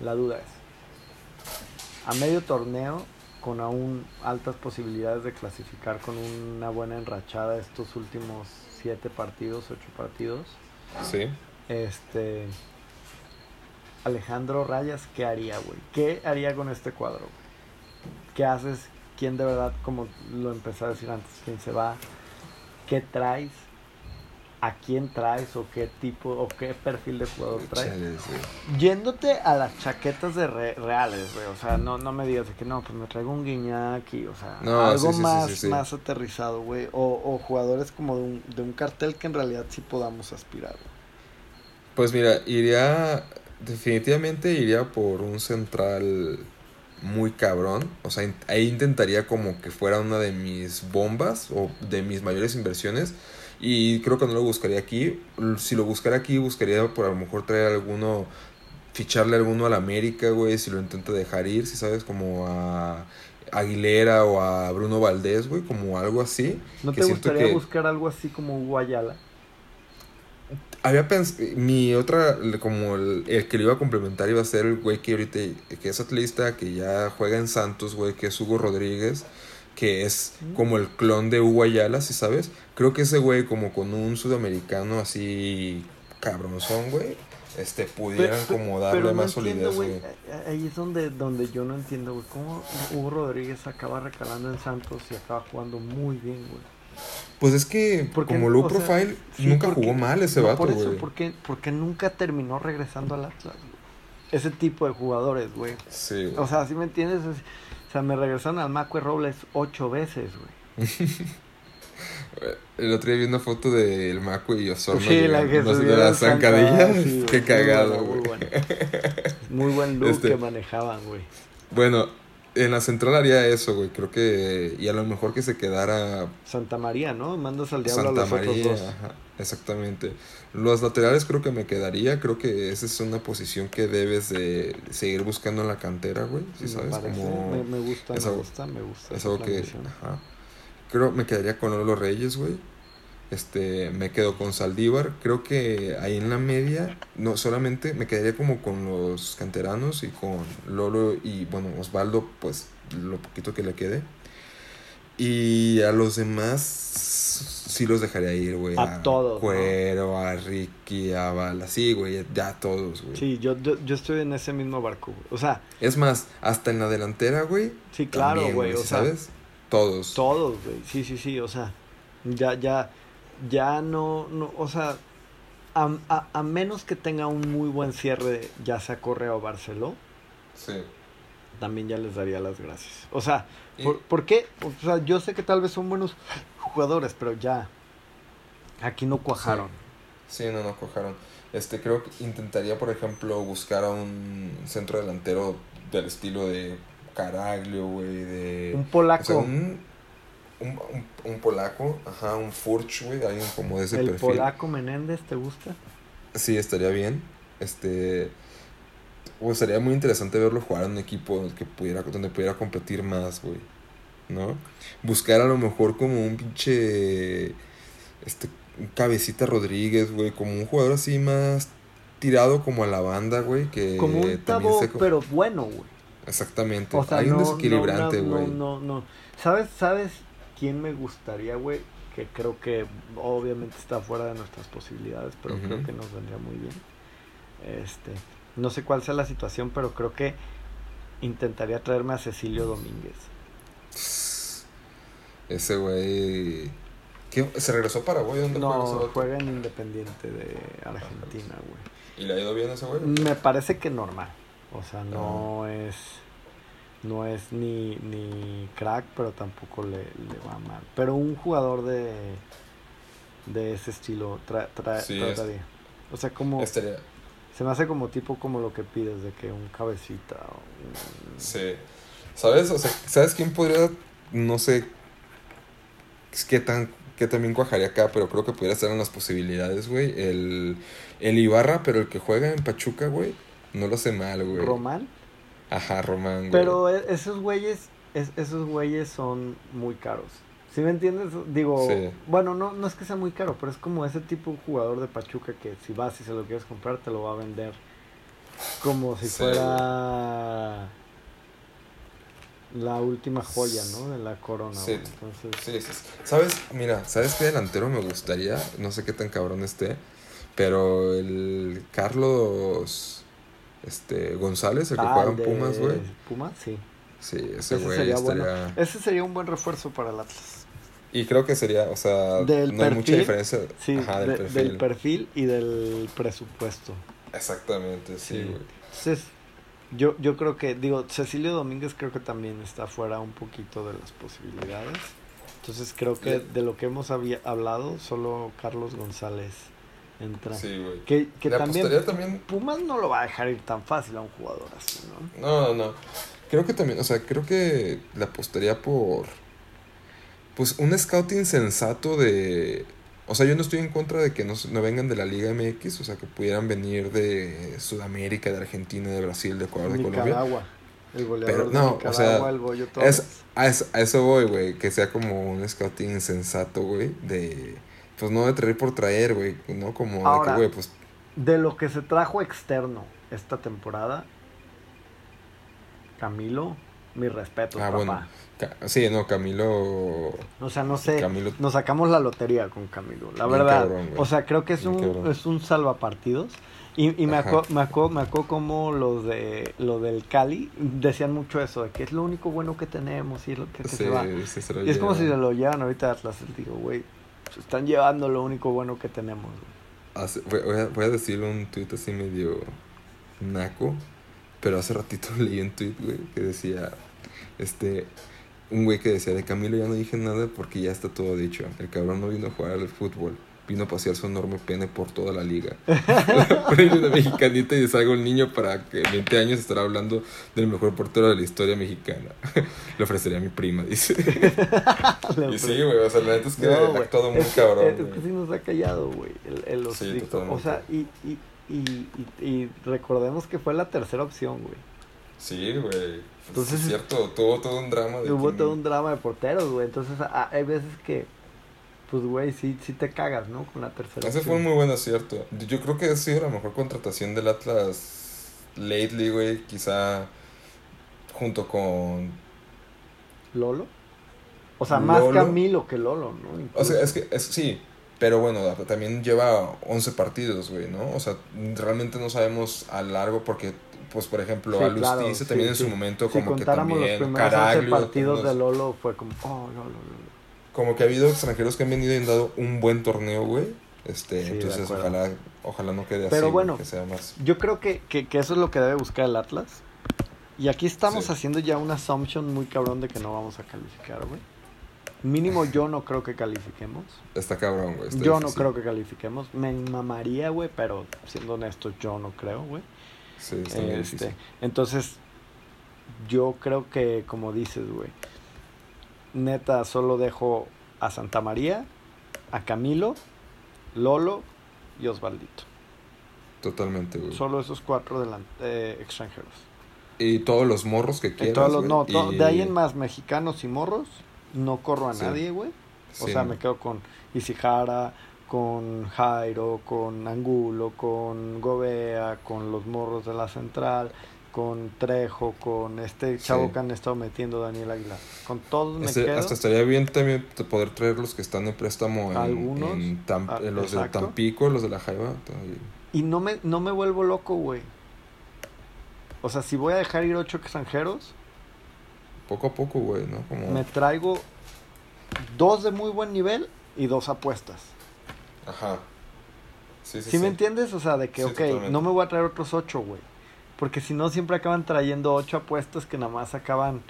E: la duda es, a medio torneo, con aún altas posibilidades de clasificar con una buena enrachada estos últimos siete partidos, ocho partidos,
D: sí
E: este Alejandro Rayas, ¿qué haría, güey? ¿Qué haría con este cuadro? ¿Qué haces? ¿Quién de verdad, como lo empecé a decir antes, quién se va? ¿Qué traes? ¿A quién traes? ¿O qué tipo, o qué perfil de jugador traes?
D: Chale, sí.
E: Yéndote a las chaquetas de re- reales, güey. O sea, no, no me digas de que no, pues me traigo un Guiñaki. O sea,
D: No,
E: algo
D: sí, sí, sí,
E: más, más aterrizado, güey. O, o jugadores como de un, de un cartel que en realidad sí podamos aspirar. güey.
D: Pues mira, iría. Definitivamente iría por un central muy cabrón. O sea, ahí intentaría como que fuera una de mis bombas o de mis mayores inversiones. Y creo que no lo buscaría aquí. Si lo buscara aquí, buscaría por a lo mejor traer alguno. Ficharle alguno al América, güey. Si lo intenta dejar ir, si sabes, como a Aguilera o a Bruno Valdés, güey. Como algo así.
E: ¿No
D: que
E: te gustaría
D: que-
E: buscar algo así como Hugo Ayala?
D: Había pensado, mi otra, como el, el que lo iba a complementar iba a ser el güey que ahorita, que es atlista, que ya juega en Santos, güey, que es Hugo Rodríguez, que es como el clon de Hugo Ayala, si sabes. Creo que ese güey, como con un sudamericano así cabronzón, güey, este, pudieran
E: Pero-
D: como darle
E: pero no
D: más
E: entiendo,
D: solidez, güey.
E: Ahí es donde, donde yo no entiendo, güey. ¿Cómo Hugo Rodríguez acaba recalando en Santos y acaba jugando muy bien, güey?
D: Pues es que,
E: Porque,
D: como low
E: o sea,
D: profile,
E: sí,
D: nunca
E: porque-
D: jugó mal ese
E: no,
D: vato,
E: por eso, porque, porque nunca terminó regresando al Atlas, güey. ese tipo de jugadores, güey.
D: Sí, güey.
E: O sea, ¿sí me entiendes? O sea, me regresaron al Macue Robles ocho veces, güey.
D: El otro día vi una foto del Maco y Osorno.
E: Sí, la que
D: no de
E: la
D: las zancadillas.
E: sí,
D: Qué cagado, güey.
E: muy bueno. Muy buen look
D: Este-
E: que manejaban, güey.
D: Bueno, en la central haría eso, güey. Creo que. Y a lo mejor que se quedara
E: Santa María, ¿no? Mandas al diablo
D: Santa
E: a los
D: María.
E: otros dos.
D: ajá, exactamente. Los laterales creo que me quedaría. Creo que esa es una posición que debes de seguir buscando en la cantera, güey. Si sabes,
E: parece,
D: como.
E: me, me gusta, me
D: algo-
E: gusta, me gusta.
D: Es algo que. Ajá. Creo me quedaría con Lolo Reyes, güey. Este, me quedo con Saldívar. Creo que ahí en la media, no solamente me quedaría como con los canteranos y con Lolo y, bueno, Osvaldo, pues lo poquito que le quede. Y a los demás, sí los dejaría ir, güey.
E: A todos, ¿no?
D: Cuero, a Ricky, a Bala. Sí, güey, ya a todos, güey.
E: Sí, yo, yo, yo estoy en ese mismo barco, güey. O sea,
D: Es más, hasta en la delantera, güey.
E: sí, claro,
D: también,
E: güey. O sea.
D: Todos.
E: todos, güey. Sí, sí, sí. O sea, ya, ya, ya no, no, o sea, a, a, a menos que tenga un muy buen cierre, ya sea Correa o Barceló,
D: Sí.
E: también ya les daría las gracias. O sea,
D: Y-
E: ¿por, por qué? O sea, yo sé que tal vez son buenos jugadores, pero ya aquí no cuajaron.
D: Sí, no, no cojaron. Este, creo que intentaría, por ejemplo, buscar a un centro delantero del estilo de Caraglio, güey, de...
E: Un
D: o
E: polaco,
D: sea, un, un, un- un polaco, ajá, un Furch, güey, alguien como de ese
E: el
D: perfil.
E: polaco Menéndez, ¿te gusta?
D: Sí, estaría bien. Este... Pues sería muy interesante verlo jugar en un equipo que pudiera, donde pudiera competir más, güey. ¿No? Buscar a lo mejor como un pinche... Este... un Cabecita Rodríguez, güey. Como un jugador así más tirado como a la banda, güey. Que
E: Como un tabo,
D: se-
E: pero bueno, güey.
D: Exactamente.
E: O sea,
D: Hay
E: no,
D: un desequilibrante,
E: no,
D: güey.
E: no, no, no. ¿Sabes, ¿Sabes quién me gustaría, güey? Que creo que obviamente está fuera de nuestras posibilidades, pero creo que nos vendría muy bien. Este, no sé cuál sea la situación, pero creo que intentaría traerme a Cecilio Domínguez.
D: Ese güey. ¿Se regresó a Paraguay? ¿Dónde
E: No, juega en Independiente de Argentina, güey.
D: ¿Y le ha ido bien a ese güey?
E: Me parece que normal. O sea, no es. No es ni, ni crack, pero tampoco le, le va mal. Pero un jugador de. De ese estilo tra, tra-
D: Sí, es-
E: trataría. O sea, como.
D: Estaría.
E: Se me hace como tipo como lo que pides, de que un cabecita. o un-
D: Sí. ¿Sabes? O sea, ¿sabes quién podría, no sé, es qué tan, qué también cuajaría acá, pero creo que pudiera estar en las posibilidades, güey? El, el Ibarra, pero el que juega en Pachuca, güey, no lo hace mal, güey.
E: Román.
D: Ajá, Román, güey.
E: Pero e- esos güeyes. es- esos güeyes son muy caros. ¿Sí me entiendes? Digo,
D: Sí.
E: bueno, no, no es que sea muy caro, pero es como ese tipo de jugador de Pachuca que si vas y se lo quieres comprar, te lo va a vender como si
D: Sí.
E: fuera la última joya, ¿no? De la corona.
D: Sí.
E: Entonces,
D: sí, sí. ¿Sabes? Mira, ¿sabes qué delantero me gustaría? No sé qué tan cabrón esté, pero el Carlos este González, el que
E: Ah,
D: juega en Pumas, güey.
E: Pumas, sí.
D: Sí, ese
E: Ese
D: güey
E: sería
D: estaría...
E: bueno. Ese sería un buen refuerzo para el Atlas.
D: Y creo que sería, o sea,
E: Del
D: no hay mucha diferencia.
E: Sí,
D: Ajá, del
E: de-
D: perfil.
E: del perfil y del presupuesto.
D: Exactamente, sí,
E: Sí.
D: güey.
E: Entonces, yo, yo creo que, digo, Cecilio Domínguez creo que también está fuera un poquito de las posibilidades. Entonces creo que de lo que hemos hablado, solo Carlos González entra.
D: Sí, güey.
E: Que, que también,
D: también...
E: Pumas no lo va a dejar ir tan fácil a un jugador así, ¿no?
D: No, no, no. Creo que también, o sea, creo que le apostaría por... Pues un scouting sensato de... O sea, yo no estoy en contra de que no, no vengan de la Liga MX, o sea, que pudieran venir de Sudamérica, de Argentina, de Brasil, de Ecuador, de Colombia.
E: Nicaragua. El goleador
D: Pero
E: de
D: no, o
E: Nicaragua,
D: sea,
E: el Bollo Torres.
D: Es, a, eso, a eso voy, güey, que sea como un scouting sensato, güey, de... Pues no de traer por traer, güey, ¿no? Como de que, güey, pues...
E: De lo que se trajo externo esta temporada, Camilo, mi respeto,
D: Ah,
E: papá.
D: bueno. Sí, no, Camilo...
E: O sea, no sé,
D: Camilo
E: nos sacamos la lotería con Camilo, la
D: Bien
E: verdad.
D: cabrón,
E: o sea, creo que es
D: Bien
E: un
D: cabrón.
E: es un salvapartidos. Y, y me acuerdo me acuerdo me acuerdo como los de lo del Cali decían mucho eso, de que es lo único bueno que tenemos y es lo que, que
D: Sí,
E: se va.
D: se
E: Y es como si se lo llevan ahorita a Atlas, digo, güey, se están llevando lo único bueno que tenemos.
D: voy, a, voy a decir un tuit así medio naco. pero hace ratito leí un tweet, güey, que decía, este, un güey que decía, de Camilo ya no dije nada porque ya está todo dicho. El cabrón no vino a jugar al fútbol, vino a pasear su enorme pene por toda la liga. Premio de mexicanita y salgo el niño para que en 20 años estará hablando del mejor portero de la historia mexicana. Le ofrecería a mi prima, dice. y sí, güey, o sea, la neta es que
E: No,
D: ha actuado muy cabrón.
E: Es que sí nos ha callado, güey. El, el
D: Sí,
E: o sea, y, y, y, y, recordemos que fue la tercera opción, güey.
D: Sí, güey.
E: Entonces-
D: es cierto, tuvo todo un drama de quién-
E: todo un drama de porteros, güey. Entonces, hay veces que, pues, güey, sí, sí te cagas, ¿no? Con la tercera
D: Ese fue un muy buen acierto. Yo creo que ha sido la mejor contratación del Atlas lately, güey. Quizá junto con...
E: ¿Lolo? O sea, más
D: Lolo.
E: Camilo que Lolo, ¿no?
D: O sea, es que es, sí, pero bueno, también lleva 11 partidos, güey, ¿no? O sea, realmente no sabemos a largo porque, pues, por ejemplo,
E: Sí,
D: a Lustice
E: claro, sí,
D: también en su momento
E: si
D: como que también...
E: los primeros 11
D: Caraglio,
E: partidos
D: unos-
E: de Lolo, fue como, oh, Lolo, Lolo.
D: Como que ha habido extranjeros que han venido y han dado un buen torneo, güey. Este,
E: Sí,
D: entonces ojalá, ojalá no quede así,
E: Pero
D: güey,
E: bueno.
D: que sea más...
E: Yo creo que, que, que eso es lo que debe buscar el Atlas. Y aquí estamos
D: Sí.
E: haciendo ya una assumption muy cabrón de que no vamos a calificar, güey. Mínimo yo no creo que califiquemos.
D: Está cabrón, güey. está
E: Yo no creo que califiquemos. Me mamaría, güey, pero siendo honesto, yo no creo, güey.
D: Sí, está muy
E: Este, entonces, yo creo que, como dices, güey, neta, solo dejo a Santa María, a Camilo, Lolo y Osvaldito.
D: Totalmente, güey.
E: Solo esos cuatro delan- eh, extranjeros.
D: Y todos los morros que quieras,
E: todos los-
D: güey,
E: no, to-
D: y-
E: de ahí en más, mexicanos y morros, no corro a
D: Sí.
E: nadie, güey. O
D: Sí,
E: sea, me quedo con Isijara, con Jairo, con Angulo, con Gobea, con los morros de la central, con Trejo, con este chavo
D: Sí.
E: que han estado metiendo Daniel Aguilar. Con todos me
D: Este,
E: quedo.
D: hasta estaría bien también poder traer los que están en préstamo en,
E: Algunos.
D: en
E: Ah,
D: en los
E: exacto.
D: de Tampico, los de la Jaiba. y-
E: Y no me, no me vuelvo loco, güey. O sea, si voy a dejar ir ocho extranjeros,
D: Poco a poco, güey, ¿no? Como,
E: me traigo dos de muy buen nivel y dos apuestas.
D: Ajá. Sí, sí,
E: ¿Sí,
D: sí.
E: me entiendes? O sea, de que, ok,
D: totalmente.
E: no me voy a traer otros ocho, güey. Porque si no, siempre acaban trayendo ocho apuestas que nada más acaban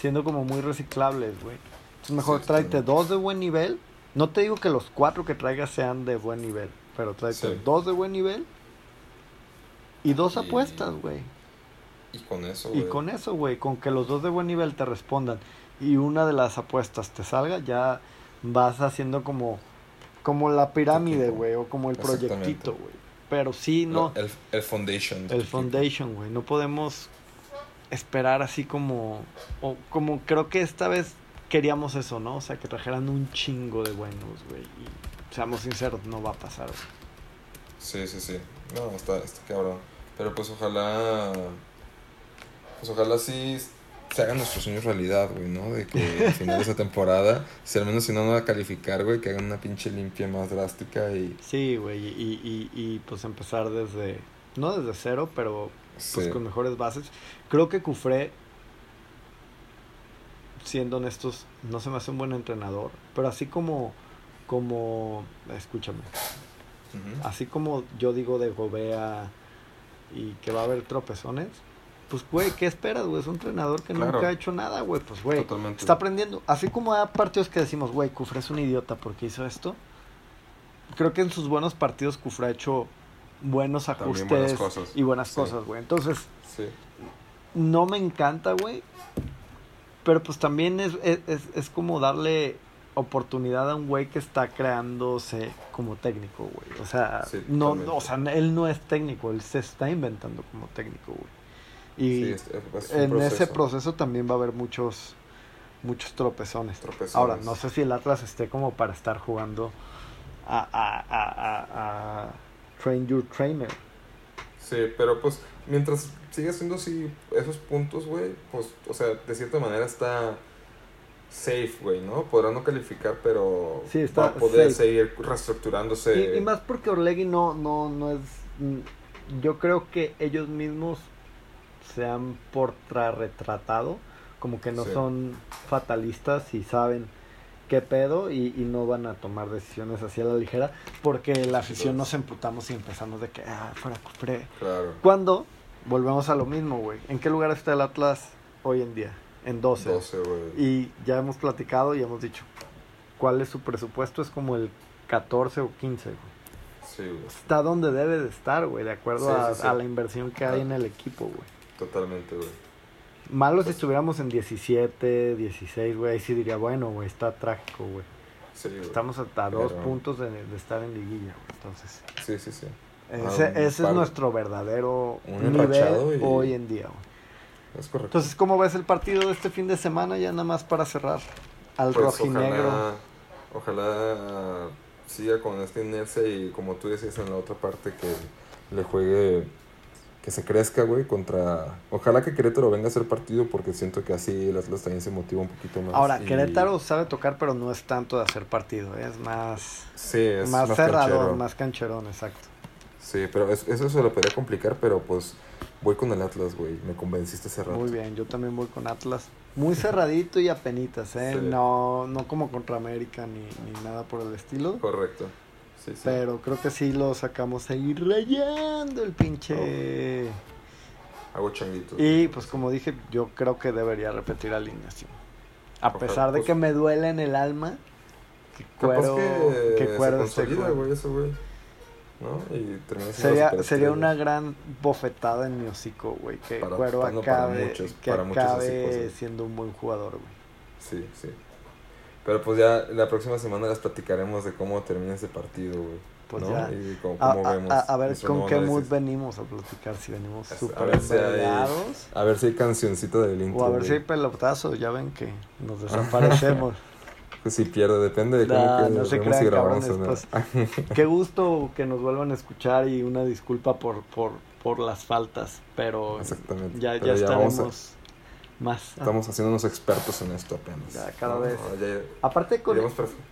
E: siendo como muy reciclables, güey. Entonces, mejor
D: Sí,
E: tráete dos de buen nivel. No te digo que los cuatro que traigas sean de buen nivel, pero tráete
D: Sí.
E: dos de buen nivel y dos
D: Y-
E: apuestas, güey.
D: Y con eso,
E: Y
D: güey.
E: con eso, güey, con que los dos de buen nivel te respondan y una de las apuestas te salga, ya vas haciendo como, como la pirámide, güey, o como el proyectito, güey. Pero sí, no,
D: El, el foundation.
E: el foundation, güey, no podemos esperar así como, o como creo que esta vez queríamos eso, ¿no? O sea, que trajeran un chingo de buenos, güey. Y seamos sinceros, no va a pasar, güey.
D: Sí, sí, sí. No, está, está cabrón. Pero pues ojalá. Pues ojalá sí se hagan nuestros sueños realidad, güey, ¿no? De que al final de esa temporada, si al menos si no no va a calificar, güey, que hagan una pinche limpia más drástica y.
E: Sí, güey, y, y, y pues empezar desde, no desde cero, pero pues
D: Sí.
E: con mejores bases. Creo que Cufré, siendo honestos, no se me hace un buen entrenador, pero así como, como, escúchame, así como yo digo de Gobea y que va a haber tropezones, pues güey, ¿qué esperas, güey? Es un entrenador que
D: Claro.
E: nunca ha hecho nada, güey, pues güey,
D: Totalmente.
E: está aprendiendo. Así como hay partidos que decimos, güey, Cufré es un idiota porque hizo esto. Creo que en sus buenos partidos Cufré ha hecho buenos ajustes
D: buenas cosas.
E: y buenas
D: Sí.
E: cosas, güey. Entonces,
D: Sí.
E: no me encanta, güey. Pero pues también es, es, es, es como darle oportunidad a un güey que está creándose como técnico, güey. O sea,
D: Sí,
E: no,
D: totalmente.
E: o sea, él no es técnico, él se está inventando como técnico, güey. Y
D: Sí, es- es un
E: en ese
D: proceso.
E: también va a haber muchos muchos tropezones.
D: Tropezones.
E: Ahora, no sé si el Atlas esté como para estar jugando a, a, a, a, Train Your Trainer.
D: Sí, pero pues mientras siga haciendo así esos puntos, güey, pues, o sea, de cierta manera está safe, güey, ¿no? Podrá no calificar, pero
E: Sí, está
D: va a poder
E: safe.
D: seguir reestructurándose.
E: Y, y más porque Orlegui no, no, no es. Yo creo que ellos mismos se han retratado como que no
D: Sí.
E: son fatalistas y saben qué pedo y, y no van a tomar decisiones así a la ligera porque la afición nos emputamos y empezamos de que, ah, fuera.
D: Claro.
E: Cuando volvemos a lo mismo, güey. ¿En qué lugar está el Atlas hoy en día? En 12.
D: 12, güey.
E: Y ya hemos platicado y hemos dicho cuál es su presupuesto. Es como el 14 o 15, güey.
D: Sí, güey.
E: Está donde debe de estar, güey, de acuerdo
D: Sí,
E: a,
D: sí,
E: a la inversión que hay en el equipo, güey.
D: Totalmente, güey.
E: Malo
D: Pues
E: si estuviéramos en 17, 16, güey. Ahí sí diría, bueno, güey, está trágico, güey.
D: Sí.
E: Estamos hasta dos puntos de, de estar en liguilla, güey. Entonces,
D: Sí, sí, sí.
E: ese,
D: Ah,
E: ese es nuestro verdadero nivel
D: y-
E: hoy en día, güey.
D: Es correcto.
E: Entonces, ¿cómo ves el partido de este fin de semana? Ya nada más para cerrar. Al
D: Pues
E: rojinegro.
D: Ojalá, ojalá siga con esta inercia y como tú decías en la otra parte que le juegue, que se crezca, güey, contra... Ojalá que Querétaro venga a hacer partido porque siento que así el Atlas también se motiva un poquito más.
E: Ahora,
D: y-
E: Querétaro sabe tocar, pero no es tanto de hacer partido. ¿eh? Es más,
D: Sí, es
E: más,
D: más,
E: cerrador,
D: canchero.
E: más cancherón, exacto.
D: Sí, pero es- eso se lo podría complicar, pero pues voy con el Atlas, güey. Me convenciste hace rato.
E: Muy bien, yo también voy con Atlas. Muy cerradito y apenitas, ¿eh?
D: Sí.
E: No, no como contra América ni, ni nada por el estilo.
D: Correcto. Sí, sí.
E: Pero creo que sí lo sacamos ahí rayando el pinche...
D: Hago changuitos.
E: Y pues como dije, yo creo que debería repetir alineación. A
D: Ojalá,
E: pesar de
D: pues-
E: que me duele en el alma, que cuero,
D: que,
E: que cuero
D: se
E: con-
D: güey, eso, güey. ¿No? Y
E: Sería, sería una gran bofetada en mi hocico, güey. Que
D: Para-
E: Cuero acabe,
D: muchos-
E: que
D: muchos
E: acabe siendo un buen jugador, güey.
D: Sí, sí. Pero pues ya la próxima semana les platicaremos de cómo termina ese partido, güey.
E: Pues
D: ¿no?
E: ya.
D: Y cómo,
E: A,
D: cómo
E: a-
D: vemos.
E: a- a ver con qué mood venimos a platicar. Si venimos súper
D: si. A ver si hay cancioncita del intro.
E: O a ver si hay pelotazo. Ya ven que nos desaparecemos.
D: Pues si pierde, depende de cómo
E: Nah,
D: que
E: no se crean,
D: grabamos
E: cabrones,
D: o no.
E: Qué gusto que nos vuelvan a escuchar y una disculpa por, por, por las faltas. Pero
D: Exactamente.
E: ya, ya
D: Pero ya vamos
E: estaremos más.
D: Estamos haciéndonos expertos en esto apenas.
E: Ya, cada
D: ¿no?
E: vez.
D: Ya,
E: Aparte con,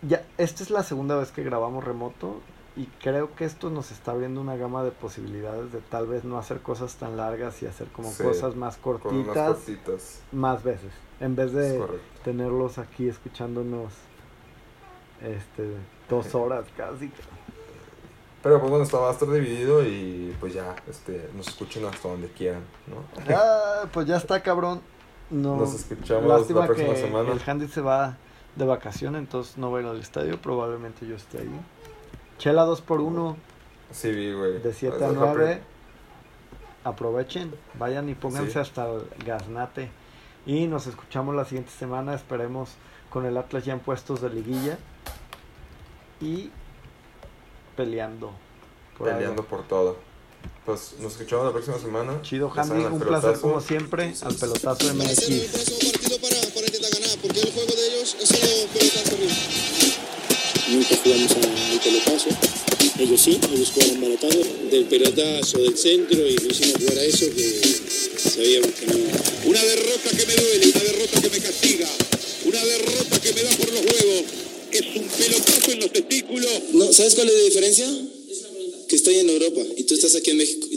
D: ya
E: esta es la segunda vez que grabamos remoto y creo que esto nos está abriendo una gama de posibilidades de tal vez no hacer cosas tan largas y hacer como
D: Sí,
E: cosas más cortitas
D: cortitas.
E: más veces, en vez de tenerlos aquí escuchándonos este dos horas casi.
D: Pero pues bueno, esto va a estar dividido y pues ya, este, nos escuchen hasta donde quieran, ¿no?
E: Ah, pues ya está cabrón. No,
D: Nos escuchamos
E: lástima
D: la próxima
E: que
D: semana.
E: el Handy se va de vacaciones, entonces no va a ir al estadio, probablemente yo esté ahí. Chela 2 por 1
D: Sí, vi, güey.
E: de 7
D: Esa
E: a
D: es la
E: 9. Aprovechen, vayan y pónganse
D: Sí.
E: hasta el gaznate. Y nos escuchamos la siguiente semana, esperemos con el Atlas ya en puestos de liguilla. Y peleando. por
D: Peleando
E: algo.
D: por todo. Pues nos escuchamos la próxima semana.
E: Chido,
D: al
E: un placer
D: pelotazo.
E: como siempre. Al pelotazo
A: partido para, para intentar ganar, porque el juego de ellos es solo pelotazo arriba.
B: Nunca jugamos a- al pelotazo. Ellos sí, ellos jugaron baratado. Del pelotazo, del centro y lo hicimos jugar a eso que sabíamos que no.
C: Una derrota que me duele, una derrota que me castiga, una derrota que me da por los huevos. Es un pelotazo en los testículos.
F: No, ¿sabes cuál es la diferencia? Que estoy en Europa y tú estás aquí en México.